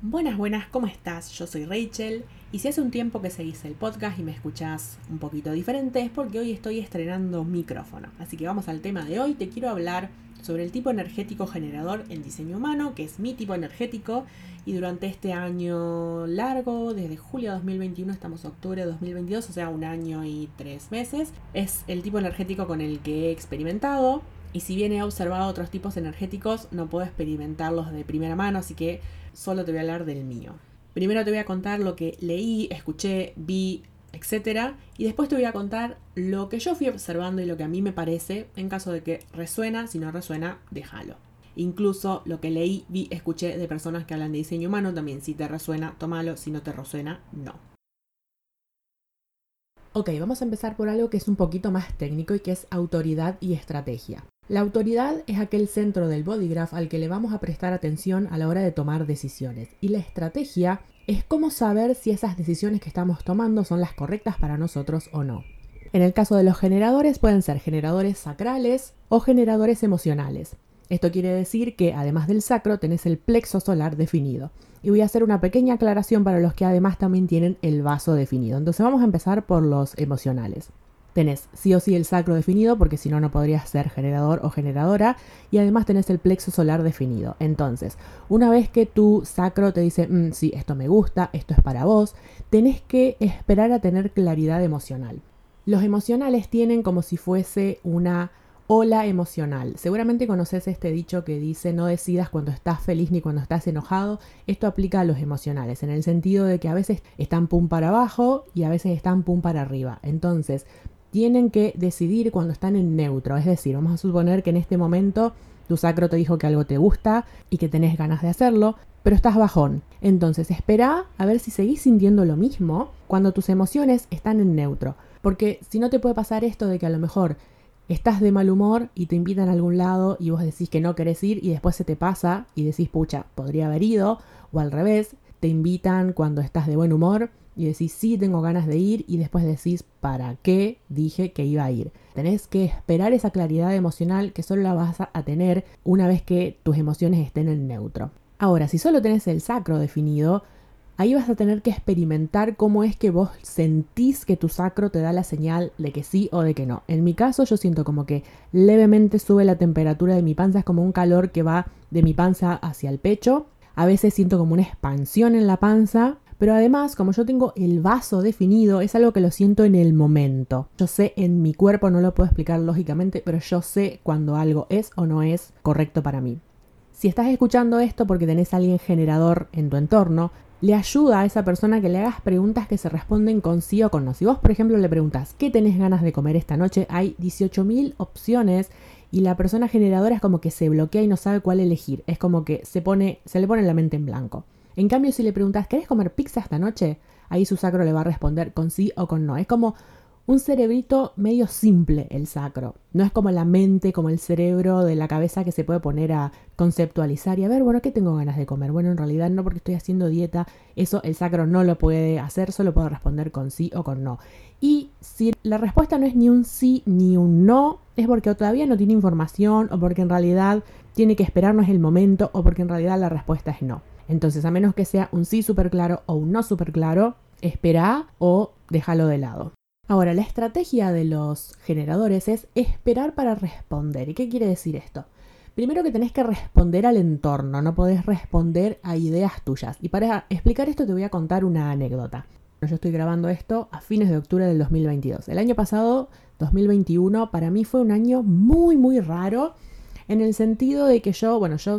Buenas, buenas, ¿cómo estás? Yo soy Rachel y si hace un tiempo que seguís el podcast y me escuchás un poquito diferente es porque hoy estoy estrenando micrófono. Así que vamos al tema de hoy. Te quiero hablar sobre el tipo energético generador en diseño humano, que es mi tipo energético y durante este año largo, desde julio de 2021 estamos octubre de 2022, o sea, un año y tres meses, es el tipo energético con el que he experimentado. Y si bien he observado otros tipos energéticos, no puedo experimentarlos de primera mano, así que solo te voy a hablar del mío. Primero te voy a contar lo que leí, escuché, vi, etc. Y después te voy a contar lo que yo fui observando y lo que a mí me parece, en caso de que resuena, si no resuena, déjalo. Incluso lo que leí, vi, escuché de personas que hablan de diseño humano, también si te resuena, tómalo, si no te resuena, no. Ok, vamos a empezar por algo que es un poquito más técnico y que es autoridad y estrategia. La autoridad es aquel centro del bodygraph al que le vamos a prestar atención a la hora de tomar decisiones. Y la estrategia es cómo saber si esas decisiones que estamos tomando son las correctas para nosotros o no. En el caso de los generadores pueden ser generadores sacrales o generadores emocionales. Esto quiere decir que además del sacro tenés el plexo solar definido. Y voy a hacer una pequeña aclaración para los que además también tienen el vaso definido. Entonces vamos a empezar por los emocionales tenés sí o sí el sacro definido, porque si no, no podrías ser generador o generadora, y además tenés el plexo solar definido. Entonces, una vez que tu sacro te dice, mm, sí, esto me gusta, esto es para vos, tenés que esperar a tener claridad emocional. Los emocionales tienen como si fuese una ola emocional. Seguramente conoces este dicho que dice no decidas cuando estás feliz ni cuando estás enojado. Esto aplica a los emocionales, en el sentido de que a veces están pum para abajo y a veces están pum para arriba. Entonces, tienen que decidir cuando están en neutro. Es decir, vamos a suponer que en este momento tu sacro te dijo que algo te gusta y que tenés ganas de hacerlo, pero estás bajón. Entonces espera a ver si seguís sintiendo lo mismo cuando tus emociones están en neutro. Porque si no te puede pasar esto de que a lo mejor estás de mal humor y te invitan a algún lado y vos decís que no querés ir y después se te pasa y decís, pucha, podría haber ido. O al revés, te invitan cuando estás de buen humor y decís sí tengo ganas de ir y después decís para qué dije que iba a ir. Tenés que esperar esa claridad emocional que solo la vas a tener una vez que tus emociones estén en neutro. Ahora, si solo tenés el sacro definido, ahí vas a tener que experimentar cómo es que vos sentís que tu sacro te da la señal de que sí o de que no. En mi caso yo siento como que levemente sube la temperatura de mi panza, es como un calor que va de mi panza hacia el pecho. A veces siento como una expansión en la panza pero además, como yo tengo el vaso definido, es algo que lo siento en el momento. Yo sé en mi cuerpo, no lo puedo explicar lógicamente, pero yo sé cuando algo es o no es correcto para mí. Si estás escuchando esto porque tenés a alguien generador en tu entorno, le ayuda a esa persona que le hagas preguntas que se responden con sí o con no. Si vos, por ejemplo, le preguntas, ¿qué tenés ganas de comer esta noche? Hay 18.000 opciones y la persona generadora es como que se bloquea y no sabe cuál elegir. Es como que se, pone, se le pone la mente en blanco. En cambio, si le preguntas, ¿querés comer pizza esta noche? Ahí su sacro le va a responder con sí o con no. Es como un cerebrito medio simple el sacro. No es como la mente, como el cerebro de la cabeza que se puede poner a conceptualizar y a ver, bueno, ¿qué tengo ganas de comer? Bueno, en realidad no porque estoy haciendo dieta, eso el sacro no lo puede hacer, solo puedo responder con sí o con no. Y si la respuesta no es ni un sí ni un no, es porque todavía no tiene información o porque en realidad tiene que esperar, no es el momento o porque en realidad la respuesta es no. Entonces, a menos que sea un sí súper claro o un no súper claro, espera o déjalo de lado. Ahora, la estrategia de los generadores es esperar para responder. ¿Y qué quiere decir esto? Primero que tenés que responder al entorno, no podés responder a ideas tuyas. Y para explicar esto te voy a contar una anécdota. Yo estoy grabando esto a fines de octubre del 2022. El año pasado, 2021, para mí fue un año muy, muy raro en el sentido de que yo, bueno, yo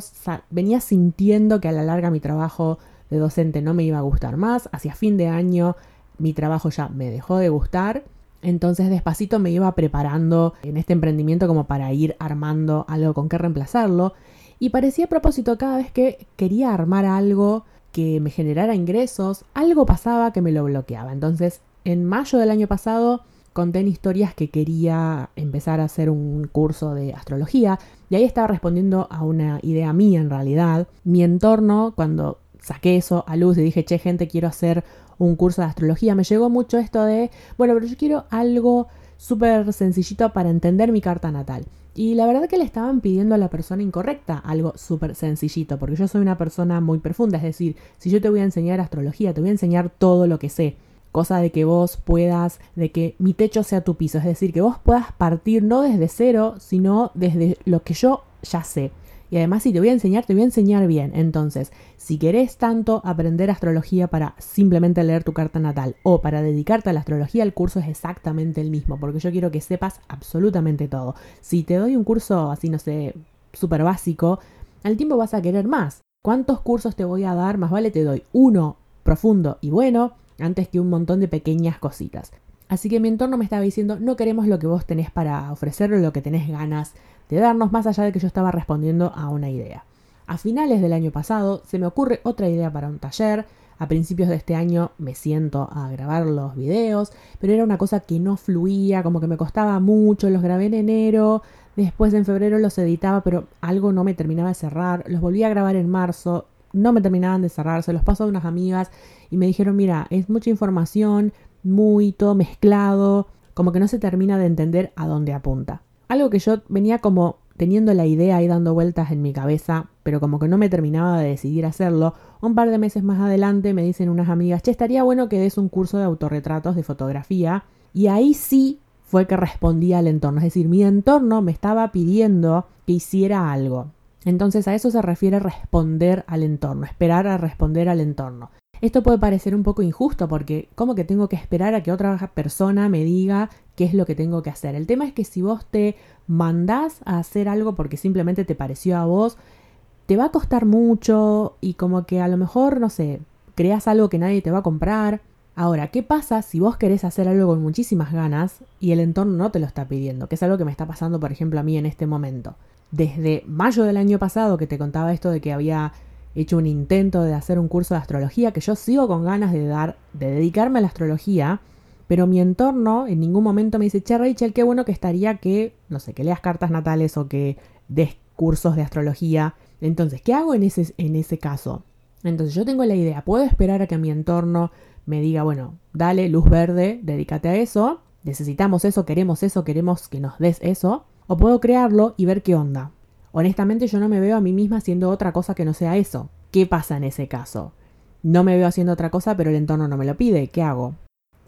venía sintiendo que a la larga mi trabajo de docente no me iba a gustar más, hacia fin de año mi trabajo ya me dejó de gustar, entonces despacito me iba preparando en este emprendimiento como para ir armando algo con qué reemplazarlo y parecía a propósito cada vez que quería armar algo que me generara ingresos, algo pasaba que me lo bloqueaba. Entonces, en mayo del año pasado conté en historias que quería empezar a hacer un curso de astrología y ahí estaba respondiendo a una idea mía en realidad. Mi entorno, cuando saqué eso a luz y dije, che, gente, quiero hacer un curso de astrología, me llegó mucho esto de, bueno, pero yo quiero algo súper sencillito para entender mi carta natal. Y la verdad que le estaban pidiendo a la persona incorrecta algo súper sencillito, porque yo soy una persona muy profunda, es decir, si yo te voy a enseñar astrología, te voy a enseñar todo lo que sé cosa de que vos puedas, de que mi techo sea tu piso, es decir, que vos puedas partir no desde cero, sino desde lo que yo ya sé. Y además si te voy a enseñar, te voy a enseñar bien. Entonces, si querés tanto aprender astrología para simplemente leer tu carta natal o para dedicarte a la astrología, el curso es exactamente el mismo, porque yo quiero que sepas absolutamente todo. Si te doy un curso así, no sé, súper básico, al tiempo vas a querer más. ¿Cuántos cursos te voy a dar? Más vale te doy uno profundo y bueno antes que un montón de pequeñas cositas. Así que mi entorno me estaba diciendo, no queremos lo que vos tenés para ofrecer o lo que tenés ganas de darnos, más allá de que yo estaba respondiendo a una idea. A finales del año pasado se me ocurre otra idea para un taller, a principios de este año me siento a grabar los videos, pero era una cosa que no fluía, como que me costaba mucho, los grabé en enero, después en febrero los editaba, pero algo no me terminaba de cerrar, los volví a grabar en marzo, no me terminaban de cerrar, se los paso a unas amigas y me dijeron, mira, es mucha información, muy todo mezclado, como que no se termina de entender a dónde apunta. Algo que yo venía como teniendo la idea y dando vueltas en mi cabeza, pero como que no me terminaba de decidir hacerlo, un par de meses más adelante me dicen unas amigas, che, estaría bueno que des un curso de autorretratos de fotografía, y ahí sí fue que respondí al entorno, es decir, mi entorno me estaba pidiendo que hiciera algo. Entonces a eso se refiere responder al entorno, esperar a responder al entorno. Esto puede parecer un poco injusto porque ¿cómo que tengo que esperar a que otra persona me diga qué es lo que tengo que hacer? El tema es que si vos te mandás a hacer algo porque simplemente te pareció a vos, te va a costar mucho y como que a lo mejor, no sé, creas algo que nadie te va a comprar. Ahora, ¿qué pasa si vos querés hacer algo con muchísimas ganas y el entorno no te lo está pidiendo? Que es algo que me está pasando, por ejemplo, a mí en este momento desde mayo del año pasado que te contaba esto de que había hecho un intento de hacer un curso de astrología, que yo sigo con ganas de dar, de dedicarme a la astrología, pero mi entorno en ningún momento me dice, che Rachel, qué bueno que estaría que, no sé, que leas cartas natales o que des cursos de astrología. Entonces, ¿qué hago en ese, en ese caso? Entonces yo tengo la idea, puedo esperar a que mi entorno me diga, bueno, dale luz verde, dedícate a eso, necesitamos eso, queremos eso, queremos que nos des eso, o puedo crearlo y ver qué onda. Honestamente yo no me veo a mí misma haciendo otra cosa que no sea eso. ¿Qué pasa en ese caso? No me veo haciendo otra cosa, pero el entorno no me lo pide. ¿Qué hago?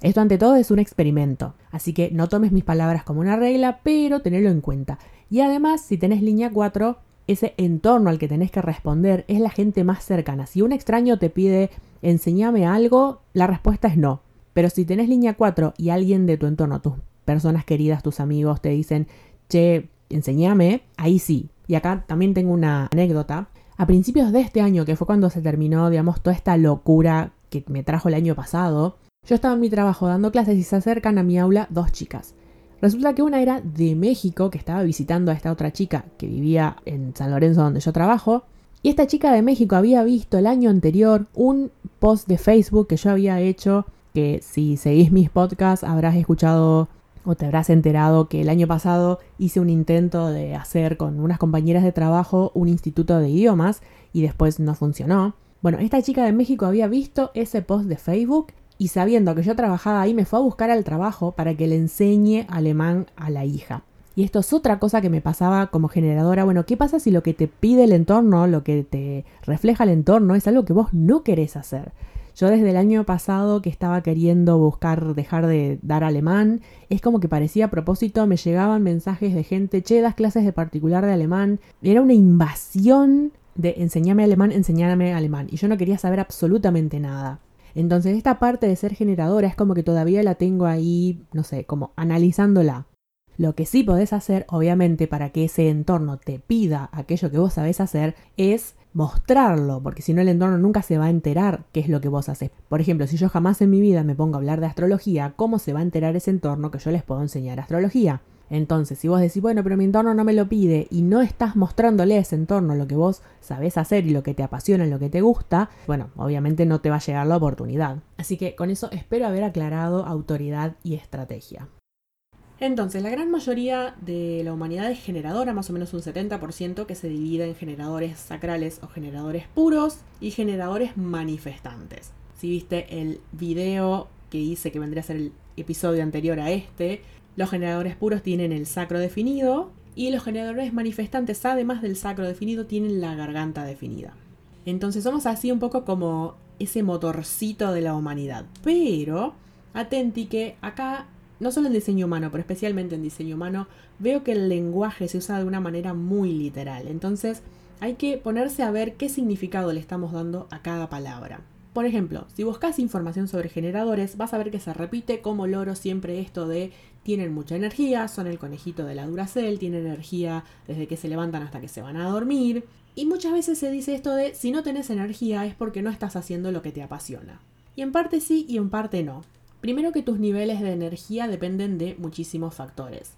Esto ante todo es un experimento, así que no tomes mis palabras como una regla, pero tenedlo en cuenta. Y además, si tenés línea 4, ese entorno al que tenés que responder es la gente más cercana. Si un extraño te pide enséñame algo, la respuesta es no. Pero si tenés línea 4 y alguien de tu entorno, tus personas queridas, tus amigos, te dicen, che, enseñame, ahí sí. Y acá también tengo una anécdota. A principios de este año, que fue cuando se terminó, digamos, toda esta locura que me trajo el año pasado, yo estaba en mi trabajo dando clases y se acercan a mi aula dos chicas. Resulta que una era de México, que estaba visitando a esta otra chica que vivía en San Lorenzo donde yo trabajo. Y esta chica de México había visto el año anterior un post de Facebook que yo había hecho, que si seguís mis podcasts habrás escuchado o te habrás enterado que el año pasado hice un intento de hacer con unas compañeras de trabajo un instituto de idiomas y después no funcionó. Bueno, esta chica de México había visto ese post de Facebook y sabiendo que yo trabajaba ahí me fue a buscar al trabajo para que le enseñe alemán a la hija. Y esto es otra cosa que me pasaba como generadora. Bueno, ¿qué pasa si lo que te pide el entorno, lo que te refleja el entorno, es algo que vos no querés hacer? Yo desde el año pasado que estaba queriendo buscar dejar de dar alemán, es como que parecía a propósito, me llegaban mensajes de gente, che, das clases de particular de alemán. Era una invasión de enseñame alemán, enseñame alemán. Y yo no quería saber absolutamente nada. Entonces esta parte de ser generadora es como que todavía la tengo ahí, no sé, como analizándola. Lo que sí podés hacer, obviamente, para que ese entorno te pida aquello que vos sabés hacer, es mostrarlo, porque si no el entorno nunca se va a enterar qué es lo que vos haces. Por ejemplo, si yo jamás en mi vida me pongo a hablar de astrología, ¿cómo se va a enterar ese entorno que yo les puedo enseñar astrología? Entonces, si vos decís, bueno, pero mi entorno no me lo pide y no estás mostrándole a ese entorno lo que vos sabés hacer y lo que te apasiona lo que te gusta, bueno, obviamente no te va a llegar la oportunidad. Así que con eso espero haber aclarado autoridad y estrategia. Entonces, la gran mayoría de la humanidad es generadora, más o menos un 70%, que se divide en generadores sacrales o generadores puros y generadores manifestantes. Si viste el video que hice, que vendría a ser el episodio anterior a este, los generadores puros tienen el sacro definido Y los generadores manifestantes, además del sacro definido, tienen la garganta definida. Entonces somos así un poco como ese motorcito de la humanidad. Pero, atenti que acá, no solo en diseño humano, pero especialmente en diseño humano, veo que el lenguaje se usa de una manera muy literal. Entonces, hay que ponerse a ver qué significado le estamos dando a cada palabra. Por ejemplo, si buscas información sobre generadores, vas a ver que se repite como loro siempre esto de tienen mucha energía, son el conejito de la Duracell, tienen energía desde que se levantan hasta que se van a dormir. Y muchas veces se dice esto de si no tenés energía es porque no estás haciendo lo que te apasiona. Y en parte sí y en parte no. Primero que tus niveles de energía dependen de muchísimos factores.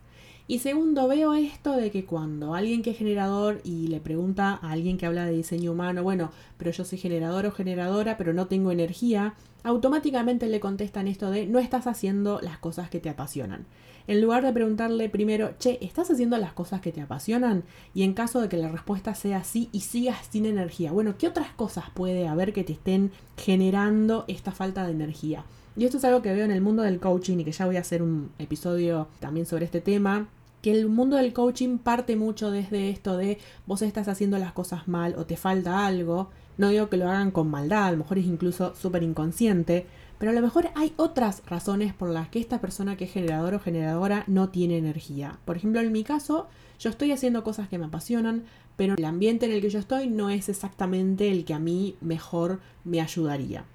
Y segundo, veo esto de que cuando alguien que es generador y le pregunta a alguien que habla de diseño humano, bueno, pero yo soy generador o generadora, pero no tengo energía, automáticamente le contestan esto de no estás haciendo las cosas que te apasionan. En lugar de preguntarle primero, che, ¿estás haciendo las cosas que te apasionan? Y en caso de que la respuesta sea sí y sigas sin energía, bueno, ¿qué otras cosas puede haber que te estén generando esta falta de energía? Y esto es algo que veo en el mundo del coaching y que ya voy a hacer un episodio también sobre este tema, que el mundo del coaching parte mucho desde esto de vos estás haciendo las cosas mal o te falta algo. No digo que lo hagan con maldad, a lo mejor es incluso súper inconsciente, pero a lo mejor hay otras razones por las que esta persona que es generador o generadora no tiene energía. Por ejemplo, en mi caso, yo estoy haciendo cosas que me apasionan, pero el ambiente en el que yo estoy no es exactamente el que a mí mejor me ayudaría.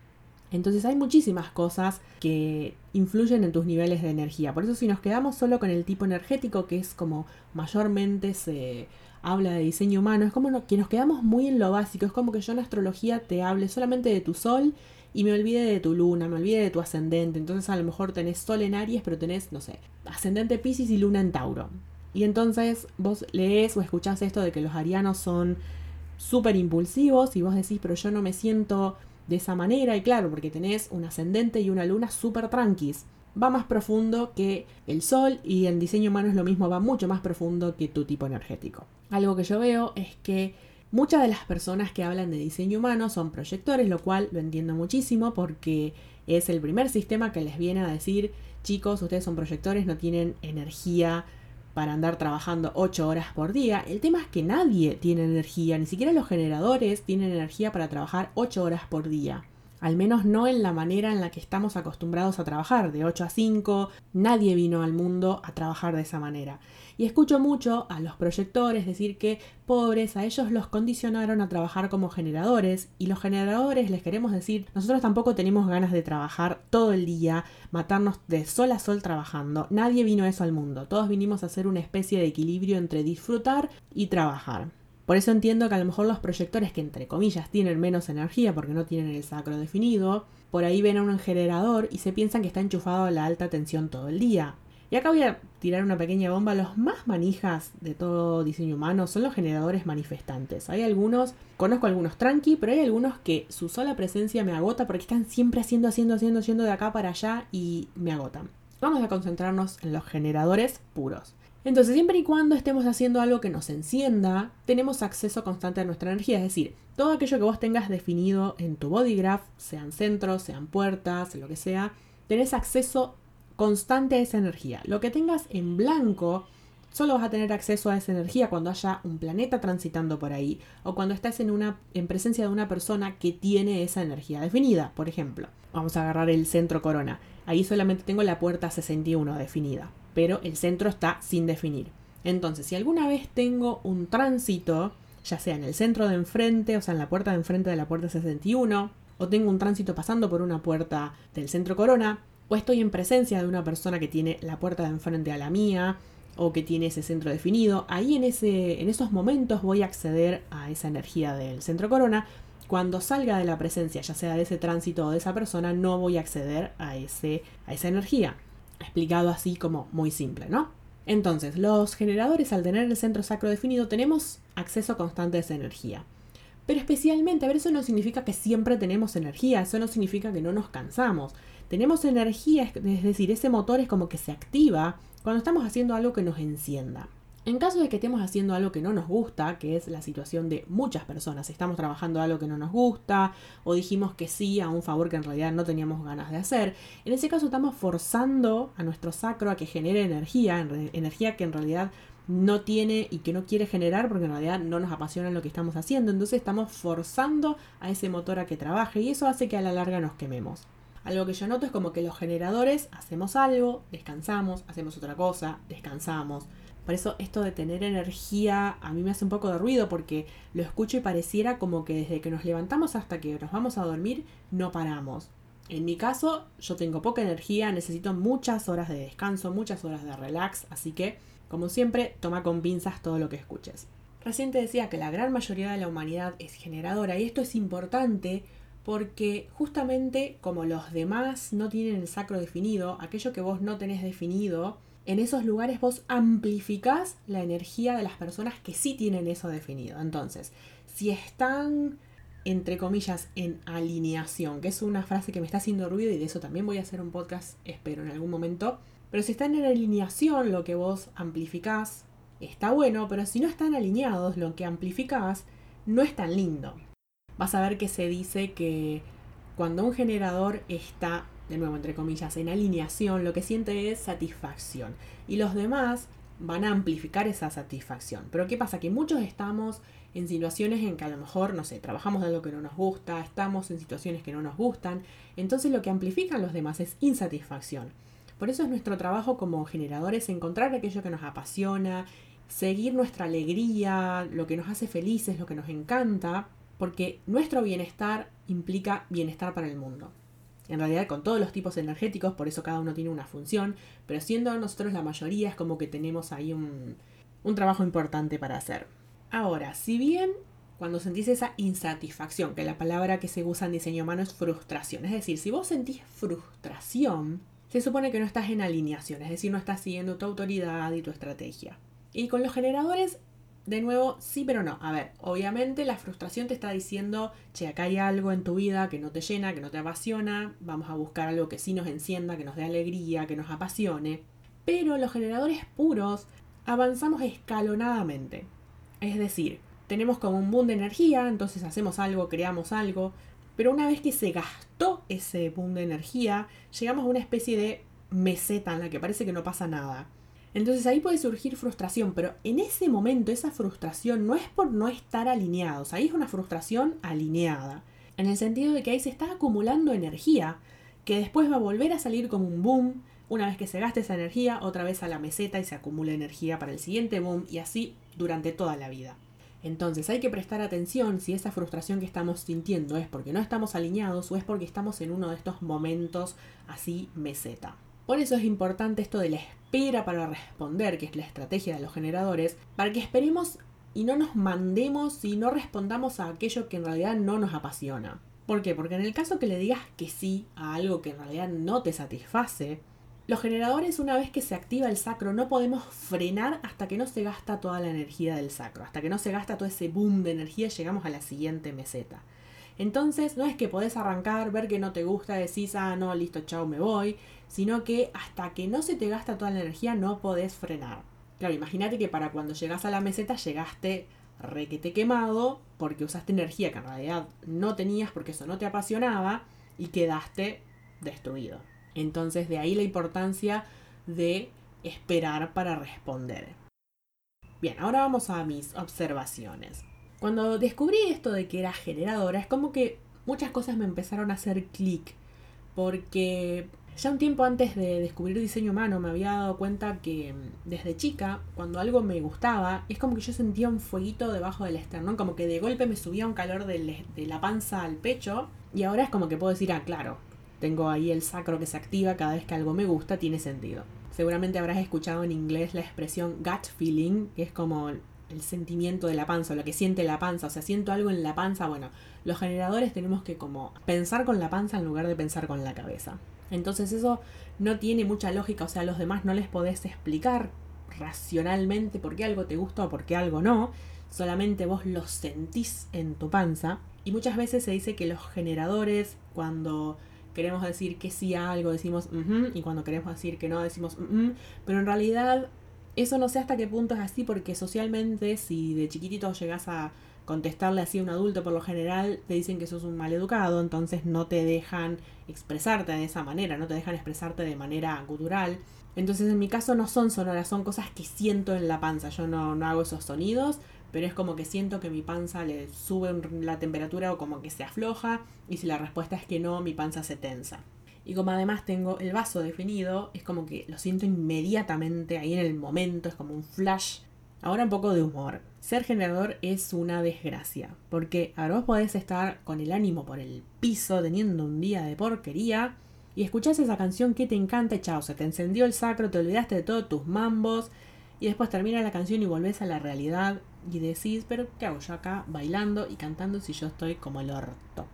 Entonces hay muchísimas cosas que influyen en tus niveles de energía. Por eso si nos quedamos solo con el tipo energético, que es como mayormente se habla de diseño humano, es como que nos quedamos muy en lo básico. Es como que yo en astrología te hable solamente de tu sol y me olvide de tu luna, me olvide de tu ascendente. Entonces a lo mejor tenés sol en Aries, pero tenés, no sé, ascendente Pisces y luna en Tauro. Y entonces vos lees o escuchás esto de que los arianos son súper impulsivos y vos decís, pero yo no me siento de esa manera y claro, porque tenés un ascendente y una luna súper tranquis. Va más profundo que el sol y el diseño humano es lo mismo, va mucho más profundo que tu tipo energético. Algo que yo veo es que muchas de las personas que hablan de diseño humano son proyectores, lo cual lo entiendo muchísimo porque es el primer sistema que les viene a decir, chicos, ustedes son proyectores, no tienen energía para andar trabajando 8 horas por día. El tema es que nadie tiene energía, ni siquiera los generadores tienen energía para trabajar 8 horas por día. Al menos no en la manera en la que estamos acostumbrados a trabajar, de 8 a 5. Nadie vino al mundo a trabajar de esa manera. Y escucho mucho a los proyectores decir que pobres, a ellos los condicionaron a trabajar como generadores y los generadores les queremos decir, nosotros tampoco tenemos ganas de trabajar todo el día, matarnos de sol a sol trabajando. Nadie vino eso al mundo, todos vinimos a hacer una especie de equilibrio entre disfrutar y trabajar. Por eso entiendo que a lo mejor los proyectores que entre comillas tienen menos energía porque no tienen el sacro definido, por ahí ven a un generador y se piensan que está enchufado a la alta tensión todo el día. Y acá voy a tirar una pequeña bomba. Los más manijas de todo diseño humano son los generadores manifestantes. Hay algunos, conozco algunos tranqui, pero hay algunos que su sola presencia me agota porque están siempre haciendo, haciendo, haciendo, haciendo de acá para allá y me agotan. Vamos a concentrarnos en los generadores puros. Entonces, siempre y cuando estemos haciendo algo que nos encienda, tenemos acceso constante a nuestra energía. Es decir, todo aquello que vos tengas definido en tu body graph, sean centros, sean puertas, lo que sea, tenés acceso constante a esa energía. Lo que tengas en blanco, solo vas a tener acceso a esa energía cuando haya un planeta transitando por ahí o cuando estás en, una, en presencia de una persona que tiene esa energía definida. Por ejemplo, vamos a agarrar el centro corona. Ahí solamente tengo la puerta 61 definida, pero el centro está sin definir. Entonces, si alguna vez tengo un tránsito, ya sea en el centro de enfrente, o sea, en la puerta de enfrente de la puerta 61, o tengo un tránsito pasando por una puerta del centro corona, o estoy en presencia de una persona que tiene la puerta de enfrente a la mía o que tiene ese centro definido, ahí en, ese, en esos momentos voy a acceder a esa energía del centro corona. Cuando salga de la presencia, ya sea de ese tránsito o de esa persona, no voy a acceder a, ese, a esa energía. Explicado así como muy simple, ¿no? Entonces, los generadores al tener el centro sacro definido tenemos acceso constante a esa energía. Pero especialmente, a ver, eso no significa que siempre tenemos energía, eso no significa que no nos cansamos tenemos energía, es decir, ese motor es como que se activa cuando estamos haciendo algo que nos encienda. En caso de que estemos haciendo algo que no nos gusta, que es la situación de muchas personas, estamos trabajando algo que no nos gusta o dijimos que sí a un favor que en realidad no teníamos ganas de hacer, en ese caso estamos forzando a nuestro sacro a que genere energía, energía que en realidad no tiene y que no quiere generar porque en realidad no nos apasiona lo que estamos haciendo. Entonces estamos forzando a ese motor a que trabaje y eso hace que a la larga nos quememos. Algo que yo noto es como que los generadores hacemos algo, descansamos, hacemos otra cosa, descansamos. Por eso esto de tener energía a mí me hace un poco de ruido porque lo escucho y pareciera como que desde que nos levantamos hasta que nos vamos a dormir no paramos. En mi caso, yo tengo poca energía, necesito muchas horas de descanso, muchas horas de relax, así que como siempre, toma con pinzas todo lo que escuches. Recién te decía que la gran mayoría de la humanidad es generadora y esto es importante porque justamente como los demás no tienen el sacro definido, aquello que vos no tenés definido, en esos lugares vos amplificás la energía de las personas que sí tienen eso definido. Entonces, si están, entre comillas, en alineación, que es una frase que me está haciendo ruido y de eso también voy a hacer un podcast, espero en algún momento, pero si están en alineación lo que vos amplificás, está bueno, pero si no están alineados lo que amplificás, no es tan lindo. Vas a ver que se dice que cuando un generador está, de nuevo entre comillas, en alineación, lo que siente es satisfacción. Y los demás van a amplificar esa satisfacción. Pero ¿qué pasa? Que muchos estamos en situaciones en que a lo mejor, no sé, trabajamos de algo que no nos gusta, estamos en situaciones que no nos gustan. Entonces lo que amplifican los demás es insatisfacción. Por eso es nuestro trabajo como generadores encontrar aquello que nos apasiona, seguir nuestra alegría, lo que nos hace felices, lo que nos encanta, porque nuestro bienestar implica bienestar para el mundo. En realidad con todos los tipos energéticos, por eso cada uno tiene una función, pero siendo nosotros la mayoría es como que tenemos ahí un, trabajo importante para hacer. Ahora, si bien cuando sentís esa insatisfacción, que la palabra que se usa en diseño humano es frustración, es decir, si vos sentís frustración, se supone que no estás en alineación, es decir, no estás siguiendo tu autoridad y tu estrategia. Y con los generadores, de nuevo, sí, pero no. A ver, obviamente la frustración te está diciendo, che, acá hay algo en tu vida que no te llena, que no te apasiona, vamos a buscar algo que sí nos encienda, que nos dé alegría, que nos apasione. Pero los generadores puros avanzamos escalonadamente. Es decir, tenemos como un boom de energía, entonces hacemos algo, creamos algo, pero una vez que se gastó ese boom de energía, llegamos a una especie de meseta en la que parece que no pasa nada. Entonces ahí puede surgir frustración, pero en ese momento esa frustración no es por no estar alineados, ahí es una frustración alineada, en el sentido de que ahí se está acumulando energía, que después va a volver a salir como un boom, una vez que se gaste esa energía, otra vez a la meseta y se acumula energía para el siguiente boom y así durante toda la vida. Entonces hay que prestar atención si esa frustración que estamos sintiendo es porque no estamos alineados o es porque estamos en uno de estos momentos así meseta. Por eso es importante esto de la espera para responder, que es la estrategia de los generadores, para que esperemos y no nos mandemos y no respondamos a aquello que en realidad no nos apasiona. ¿Por qué? Porque en el caso que le digas que sí a algo que en realidad no te satisface, los generadores, una vez que se activa el sacro, no podemos frenar hasta que no se gasta toda la energía del sacro. Hasta que no se gasta todo ese boom de energía, llegamos a la siguiente meseta. Entonces, no es que podés arrancar, ver que no te gusta, decís, ah, no, listo, chao, me voy, sino que hasta que no se te gasta toda la energía, no podés frenar. Claro, imagínate que para cuando llegas a la meseta llegaste requete quemado porque usaste energía que en realidad no tenías porque eso no te apasionaba y quedaste destruido. Entonces de ahí la importancia de esperar para responder. Bien, ahora vamos a mis observaciones. Cuando descubrí esto de que era generadora, es como que muchas cosas me empezaron a hacer clic. Porque ya un tiempo antes de descubrir diseño humano me había dado cuenta que mm, desde chica, cuando algo me gustaba, es como que yo sentía un fueguito debajo del esternón, como que de golpe me subía un calor de, la panza al pecho. Y ahora es como que puedo decir, ah, claro, tengo ahí el sacro que se activa cada vez que algo me gusta, tiene sentido. Seguramente habrás escuchado en inglés la expresión gut feeling, que es como el sentimiento de la panza, lo que siente la panza, o sea, siento algo en la panza, bueno, los generadores tenemos que como pensar con la panza en lugar de pensar con la cabeza. Entonces eso no tiene mucha lógica, o sea, a los demás no les podés explicar racionalmente por qué algo te gusta o por qué algo no, solamente vos lo sentís en tu panza. Y muchas veces se dice que los generadores, cuando queremos decir que sí a algo decimos y cuando queremos decir que no decimos pero en realidad eso no sé hasta qué punto es así porque socialmente si de chiquitito llegas a contestarle así a un adulto por lo general te dicen que sos un mal educado, entonces no te dejan expresarte de esa manera, no te dejan expresarte de manera gutural. Entonces en mi caso no son sonoras, son cosas que siento en la panza. Yo no, no hago esos sonidos, pero es como que siento que mi panza le sube la temperatura o como que se afloja y si la respuesta es que no, mi panza se tensa. Y como además tengo el vaso definido, es como que lo siento inmediatamente ahí en el momento, es como un flash. Ahora un poco de humor. Ser generador es una desgracia, porque ahora vos podés estar con el ánimo por el piso teniendo un día de porquería y escuchás esa canción que te encanta chao, se te encendió el sacro, te olvidaste de todos tus mambos y después termina la canción y volvés a la realidad y decís, pero ¿qué hago yo acá bailando y cantando si yo estoy como el orto?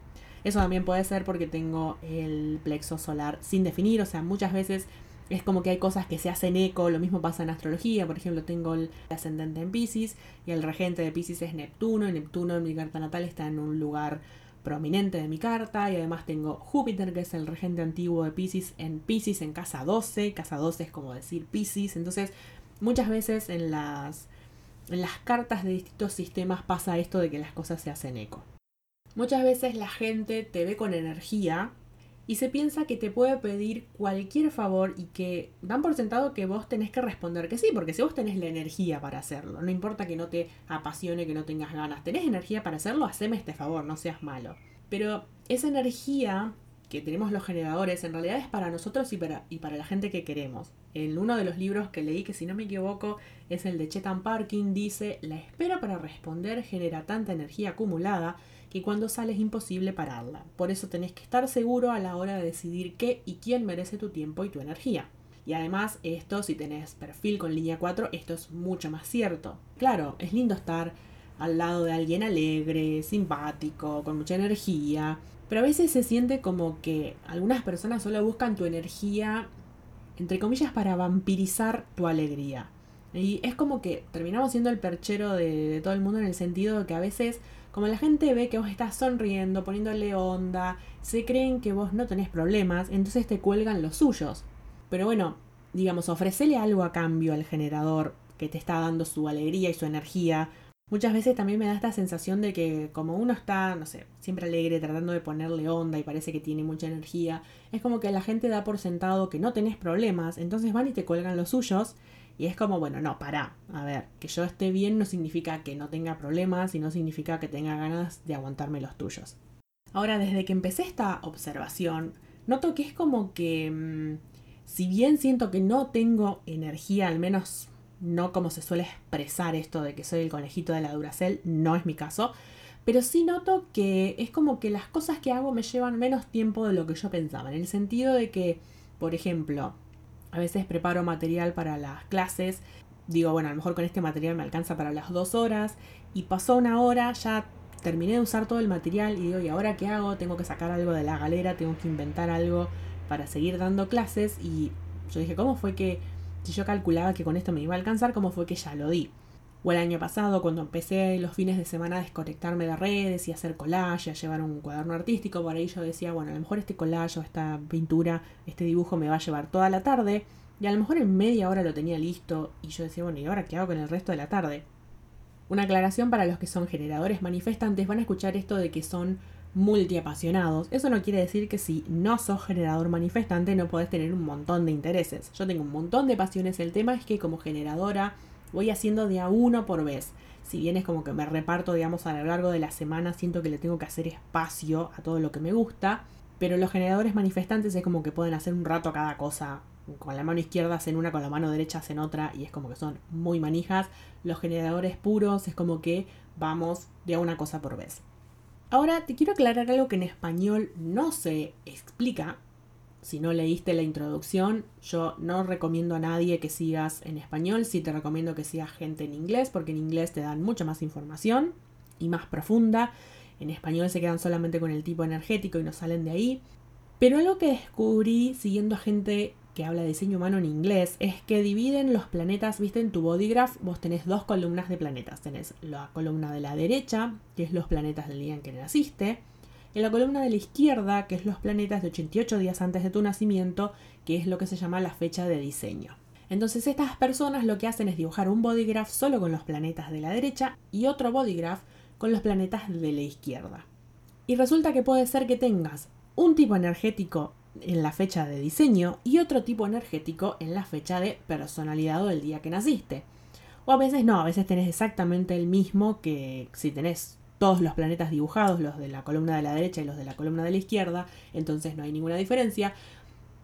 Eso también puede ser porque tengo el plexo solar sin definir, o sea, muchas veces es como que hay cosas que se hacen eco, lo mismo pasa en astrología, por ejemplo, tengo el ascendente en Pisces y el regente de Pisces es Neptuno, y Neptuno en mi carta natal está en un lugar prominente de mi carta y además tengo Júpiter que es el regente antiguo de Pisces en Pisces en casa 12, casa 12 es como decir Pisces, entonces muchas veces en las, en las cartas de distintos sistemas pasa esto de que las cosas se hacen eco. Muchas veces la gente te ve con energía y se piensa que te puede pedir cualquier favor y que dan por sentado que vos tenés que responder que sí, porque si vos tenés la energía para hacerlo, no importa que no te apasione, que no tengas ganas, tenés energía para hacerlo, haceme este favor, no seas malo. Pero esa energía que tenemos los generadores en realidad es para nosotros y para, y para la gente que queremos. En uno de los libros que leí, que si no me equivoco es el de Chetan Parkin, dice, la espera para responder genera tanta energía acumulada que cuando sale es imposible pararla. Por eso tenés que estar seguro a la hora de decidir qué y quién merece tu tiempo y tu energía. Y además esto, si tenés perfil con línea 4, esto es mucho más cierto. Claro, es lindo estar al lado de alguien alegre, simpático, con mucha energía, pero a veces se siente como que algunas personas solo buscan tu energía, entre comillas, para vampirizar tu alegría. Y es como que terminamos siendo el perchero de, de todo el mundo en el sentido de que a veces como la gente ve que vos estás sonriendo, poniéndole onda, se creen que vos no tenés problemas, entonces te cuelgan los suyos. Pero bueno, digamos, ofrecele algo a cambio al generador que te está dando su alegría y su energía. Muchas veces también me da esta sensación de que como uno está, no sé, siempre alegre, tratando de ponerle onda y parece que tiene mucha energía, es como que la gente da por sentado que no tenés problemas, entonces van y te cuelgan los suyos y es como, bueno, no, para. A ver, que yo esté bien no significa que no tenga problemas y no significa que tenga ganas de aguantarme los tuyos. Ahora, desde que empecé esta observación, noto que es como que, mm, si bien siento que no tengo energía, al menos no como se suele expresar esto de que soy el conejito de la Duracell, no es mi caso, pero sí noto que es como que las cosas que hago me llevan menos tiempo de lo que yo pensaba, en el sentido de que, por ejemplo, a veces preparo material para las clases. Digo, bueno, a lo mejor con este material me alcanza para las dos horas. Y pasó una hora, ya terminé de usar todo el material y digo, ¿y ahora qué hago? Tengo que sacar algo de la galera, tengo que inventar algo para seguir dando clases. Y yo dije, ¿cómo fue que, si yo calculaba que con esto me iba a alcanzar, cómo fue que ya lo di? O el año pasado, cuando empecé los fines de semana a desconectarme de redes y hacer collage, a llevar un cuaderno artístico, por ahí yo decía, bueno, a lo mejor este collage o esta pintura, este dibujo me va a llevar toda la tarde. Y a lo mejor en media hora lo tenía listo y yo decía, bueno, ¿y ahora qué hago con el resto de la tarde? Una aclaración para los que son generadores manifestantes, van a escuchar esto de que son multiapasionados. Eso no quiere decir que si no sos generador manifestante no podés tener un montón de intereses. Yo tengo un montón de pasiones, el tema es que como generadora voy haciendo de a uno por vez. Si bien es como que me reparto, digamos, a lo largo de la semana, siento que le tengo que hacer espacio a todo lo que me gusta. Pero los generadores manifestantes es como que pueden hacer un rato cada cosa. Con la mano izquierda hacen una, con la mano derecha hacen otra. Y es como que son muy manijas. Los generadores puros es como que vamos de a una cosa por vez. Ahora te quiero aclarar algo que en español no se explica si no leíste la introducción, yo no recomiendo a nadie que sigas en español, sí te recomiendo que sigas gente en inglés, porque en inglés te dan mucha más información y más profunda. En español se quedan solamente con el tipo energético y no salen de ahí. Pero algo que descubrí siguiendo a gente que habla de diseño humano en inglés es que dividen los planetas, viste, en tu bodygraph vos tenés dos columnas de planetas. Tenés la columna de la derecha, que es los planetas del día en que naciste, en la columna de la izquierda, que es los planetas de 88 días antes de tu nacimiento, que es lo que se llama la fecha de diseño. Entonces estas personas lo que hacen es dibujar un bodygraph solo con los planetas de la derecha y otro bodygraph con los planetas de la izquierda. Y resulta que puede ser que tengas un tipo energético en la fecha de diseño y otro tipo energético en la fecha de personalidad o el día que naciste. O a veces no, a veces tenés exactamente el mismo que si tenés todos los planetas dibujados, los de la columna de la derecha y los de la columna de la izquierda, entonces no hay ninguna diferencia.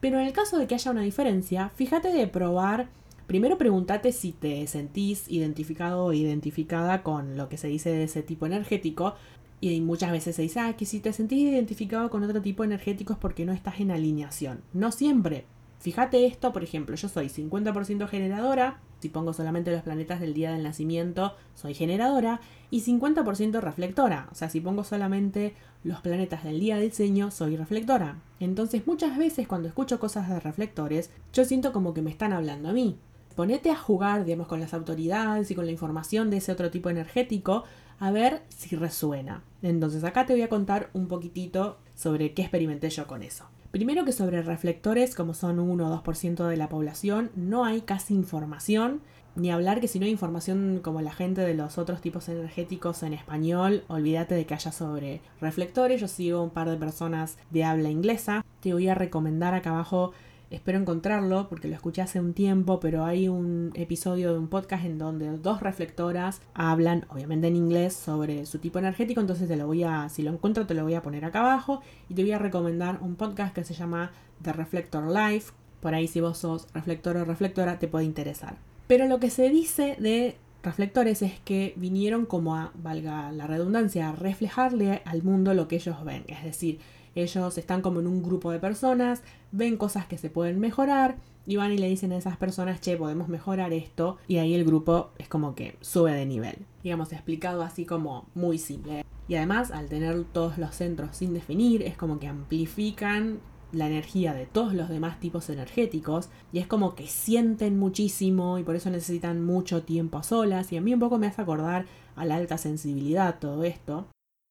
Pero en el caso de que haya una diferencia, fíjate de probar, primero pregúntate si te sentís identificado o identificada con lo que se dice de ese tipo energético, y muchas veces se dice, ah, que si te sentís identificado con otro tipo energético es porque no estás en alineación. No siempre. Fíjate esto, por ejemplo, yo soy 50% generadora, si pongo solamente los planetas del día del nacimiento, soy generadora, y 50% reflectora, o sea, si pongo solamente los planetas del día del diseño, soy reflectora. Entonces muchas veces cuando escucho cosas de reflectores, yo siento como que me están hablando a mí. Ponete a jugar, digamos, con las autoridades y con la información de ese otro tipo energético a ver si resuena. Entonces acá te voy a contar un poquitito sobre qué experimenté yo con eso. Primero que sobre reflectores, como son 1 o 2% de la población, no hay casi información, ni hablar que si no hay información como la gente de los otros tipos energéticos en español, olvídate de que haya sobre reflectores. Yo sigo un par de personas de habla inglesa. Te voy a recomendar acá abajo Espero encontrarlo porque lo escuché hace un tiempo, pero hay un episodio de un podcast en donde dos reflectoras hablan, obviamente en inglés, sobre su tipo energético. Entonces te lo voy a, si lo encuentro, te lo voy a poner acá abajo y te voy a recomendar un podcast que se llama The Reflector Life. Por ahí, si vos sos reflector o reflectora, te puede interesar. Pero lo que se dice de reflectores es que vinieron como a, valga la redundancia, a reflejarle al mundo lo que ellos ven. Es decir, ellos están como en un grupo de personas, ven cosas que se pueden mejorar y van y le dicen a esas personas, che, podemos mejorar esto y ahí el grupo es como que sube de nivel. Digamos, explicado así como muy simple. Y además, al tener todos los centros sin definir, es como que amplifican la energía de todos los demás tipos energéticos y es como que sienten muchísimo y por eso necesitan mucho tiempo a solas y a mí un poco me hace acordar a la alta sensibilidad todo esto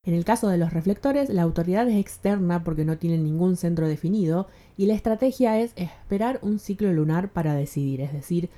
en el caso de los reflectores, la autoridad es externa porque no tienen ningún centro definido y la estrategia es esperar un ciclo lunar para decidir, es decir,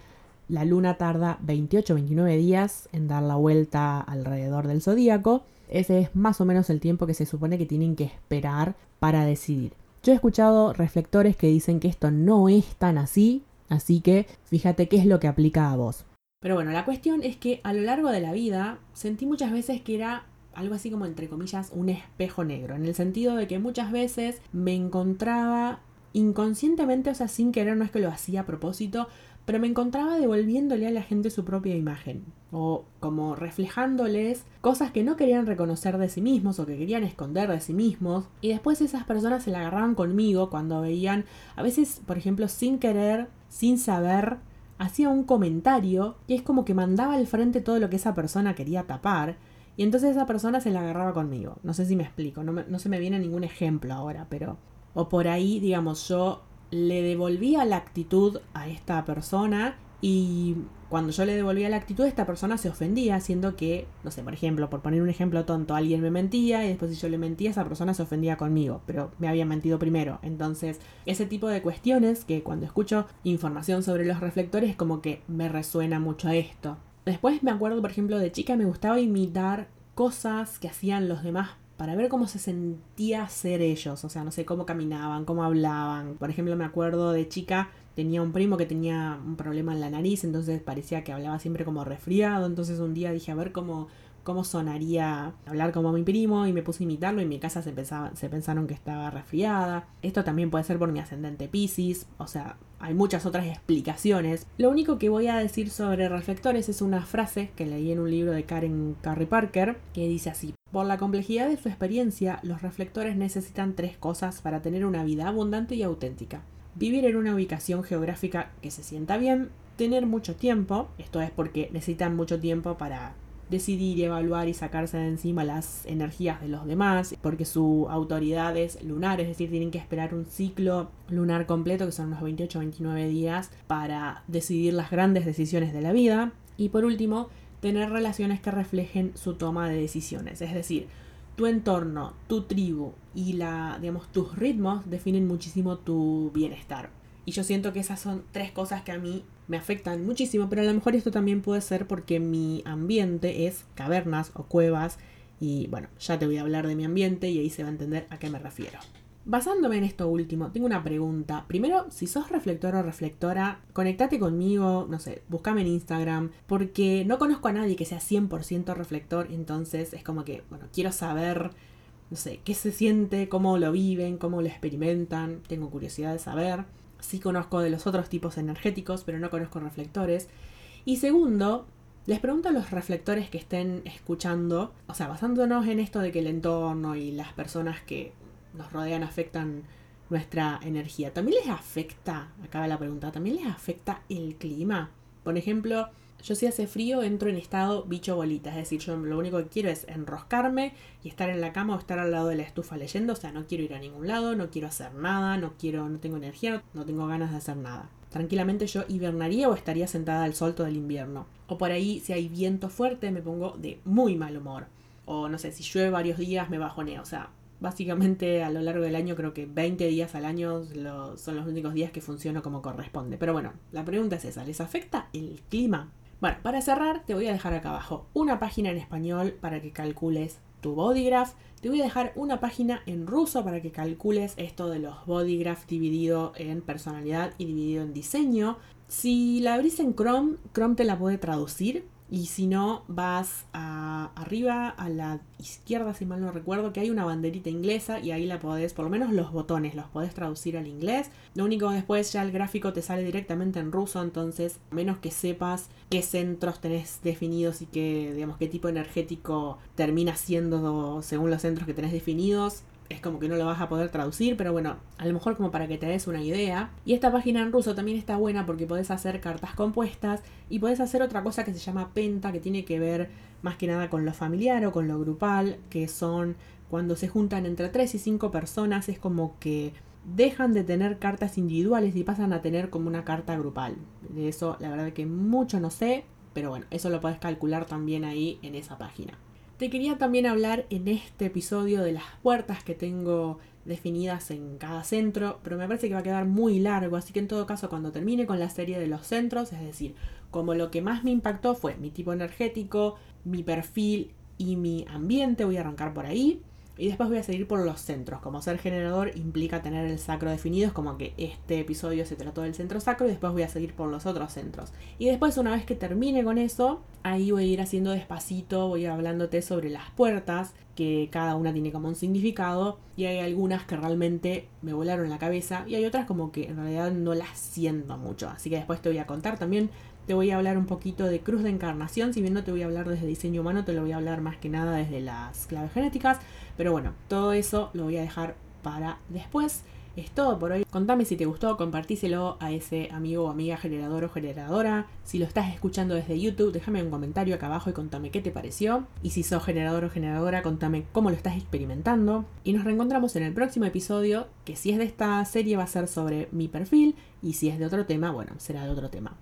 la luna tarda 28-29 días en dar la vuelta alrededor del zodíaco. Ese es más o menos el tiempo que se supone que tienen que esperar para decidir. Yo he escuchado reflectores que dicen que esto no es tan así, así que fíjate qué es lo que aplica a vos. Pero bueno, la cuestión es que a lo largo de la vida sentí muchas veces que era algo así como entre comillas un espejo negro, en el sentido de que muchas veces me encontraba inconscientemente, o sea, sin querer, no es que lo hacía a propósito, pero me encontraba devolviéndole a la gente su propia imagen, o como reflejándoles cosas que no querían reconocer de sí mismos o que querían esconder de sí mismos, y después esas personas se la agarraban conmigo cuando veían, a veces, por ejemplo, sin querer, sin saber, hacía un comentario que es como que mandaba al frente todo lo que esa persona quería tapar, y entonces esa persona se la agarraba conmigo. No sé si me explico, no, no se me viene ningún ejemplo ahora, pero... O por ahí, digamos, yo le devolvía la actitud a esta persona y cuando yo le devolvía la actitud, esta persona se ofendía, haciendo que, no sé, por ejemplo, por poner un ejemplo tonto, alguien me mentía y después si yo le mentía, esa persona se ofendía conmigo, pero me había mentido primero. Entonces, ese tipo de cuestiones que cuando escucho información sobre los reflectores, como que me resuena mucho esto. Después me acuerdo, por ejemplo, de chica me gustaba imitar cosas que hacían los demás para ver cómo se sentía ser ellos, o sea, no sé, cómo caminaban, cómo hablaban. Por ejemplo, me acuerdo de chica, tenía un primo que tenía un problema en la nariz, entonces parecía que hablaba siempre como resfriado, entonces un día dije, a ver cómo, cómo sonaría hablar como mi primo y me puse a imitarlo y en mi casa se, se pensaron que estaba resfriada. Esto también puede ser por mi ascendente Pisces, o sea, hay muchas otras explicaciones. Lo único que voy a decir sobre reflectores es una frase que leí en un libro de Karen Carrie Parker que dice así. Por la complejidad de su experiencia, los reflectores necesitan tres cosas para tener una vida abundante y auténtica. Vivir en una ubicación geográfica que se sienta bien, tener mucho tiempo, esto es porque necesitan mucho tiempo para decidir, evaluar y sacarse de encima las energías de los demás, porque su autoridad es lunar, es decir, tienen que esperar un ciclo lunar completo, que son unos 28-29 días, para decidir las grandes decisiones de la vida. Y por último, tener relaciones que reflejen su toma de decisiones, es decir, tu entorno, tu tribu y la, digamos, tus ritmos definen muchísimo tu bienestar. Y yo siento que esas son tres cosas que a mí me afectan muchísimo, pero a lo mejor esto también puede ser porque mi ambiente es cavernas o cuevas Y bueno, ya te voy a hablar de mi ambiente y ahí se va a entender a qué me refiero. Basándome en esto último, tengo una pregunta. Primero, si sos reflector o reflectora, conectate conmigo, no sé, búscame en Instagram, porque no conozco a nadie que sea 100% reflector, entonces es como que, bueno, quiero saber, no sé, qué se siente, cómo lo viven, cómo lo experimentan, tengo curiosidad de saber. Sí conozco de los otros tipos energéticos, pero no conozco reflectores. Y segundo, les pregunto a los reflectores que estén escuchando, o sea, basándonos en esto de que el entorno y las personas que nos rodean afectan nuestra energía. ¿También les afecta, acaba la pregunta, también les afecta el clima? Por ejemplo, yo si hace frío entro en estado bicho bolita, es decir, yo lo único que quiero es enroscarme y estar en la cama o estar al lado de la estufa leyendo, o sea, no quiero ir a ningún lado, no quiero hacer nada, no quiero, no tengo energía, no tengo ganas de hacer nada. Tranquilamente yo hibernaría o estaría sentada al sol todo el invierno. O por ahí, si hay viento fuerte, me pongo de muy mal humor. O no sé, si llueve varios días, me bajoneo. O sea, básicamente a lo largo del año creo que 20 días al año son los únicos días que funciono como corresponde. Pero bueno, la pregunta es esa, ¿les afecta el clima? Bueno, para cerrar te voy a dejar acá abajo una página en español para que calcules tu bodygraph. Te voy a dejar una página en ruso para que calcules esto de los bodygraph dividido en personalidad y dividido en diseño. Si la abrís en Chrome, Chrome te la puede traducir y si no, vas a, arriba a la izquierda, si mal no recuerdo, que hay una banderita inglesa y ahí la podés, por lo menos los botones, los podés traducir al inglés. Lo único que después ya el gráfico te sale directamente en ruso, entonces a menos que sepas qué centros tenés definidos y qué, digamos, qué tipo energético termina siendo según los centros que tenés definidos, es como que no lo vas a poder traducir, pero bueno, a lo mejor como para que te des una idea. Y esta página en ruso también está buena porque podés hacer cartas compuestas y podés hacer otra cosa que se llama penta, que tiene que ver más que nada con lo familiar o con lo grupal, que son cuando se juntan entre 3 y 5 personas, es como que dejan de tener cartas individuales y pasan a tener como una carta grupal. De eso la verdad que mucho no sé, pero bueno, eso lo podés calcular también ahí en esa página. Te quería también hablar en este episodio de las puertas que tengo definidas en cada centro, pero me parece que va a quedar muy largo, así que en todo caso cuando termine con la serie de los centros, es decir, como lo que más me impactó fue mi tipo energético, mi perfil y mi ambiente, voy a arrancar por ahí. Y después voy a seguir por los centros. Como ser generador implica tener el sacro definido. Es como que este episodio se trató del centro sacro y después voy a seguir por los otros centros. Y después, una vez que termine con eso, ahí voy a ir haciendo despacito, voy a hablándote sobre las puertas, que cada una tiene como un significado. Y hay algunas que realmente me volaron la cabeza. Y hay otras como que en realidad no las siento mucho. Así que después te voy a contar también te voy a hablar un poquito de cruz de encarnación, si bien no te voy a hablar desde diseño humano, te lo voy a hablar más que nada desde las claves genéticas, pero bueno, todo eso lo voy a dejar para después. Es todo por hoy. Contame si te gustó, compartíselo a ese amigo o amiga generador o generadora. Si lo estás escuchando desde YouTube, déjame un comentario acá abajo y contame qué te pareció. Y si sos generador o generadora, contame cómo lo estás experimentando. Y nos reencontramos en el próximo episodio, que si es de esta serie va a ser sobre mi perfil y si es de otro tema, bueno, será de otro tema.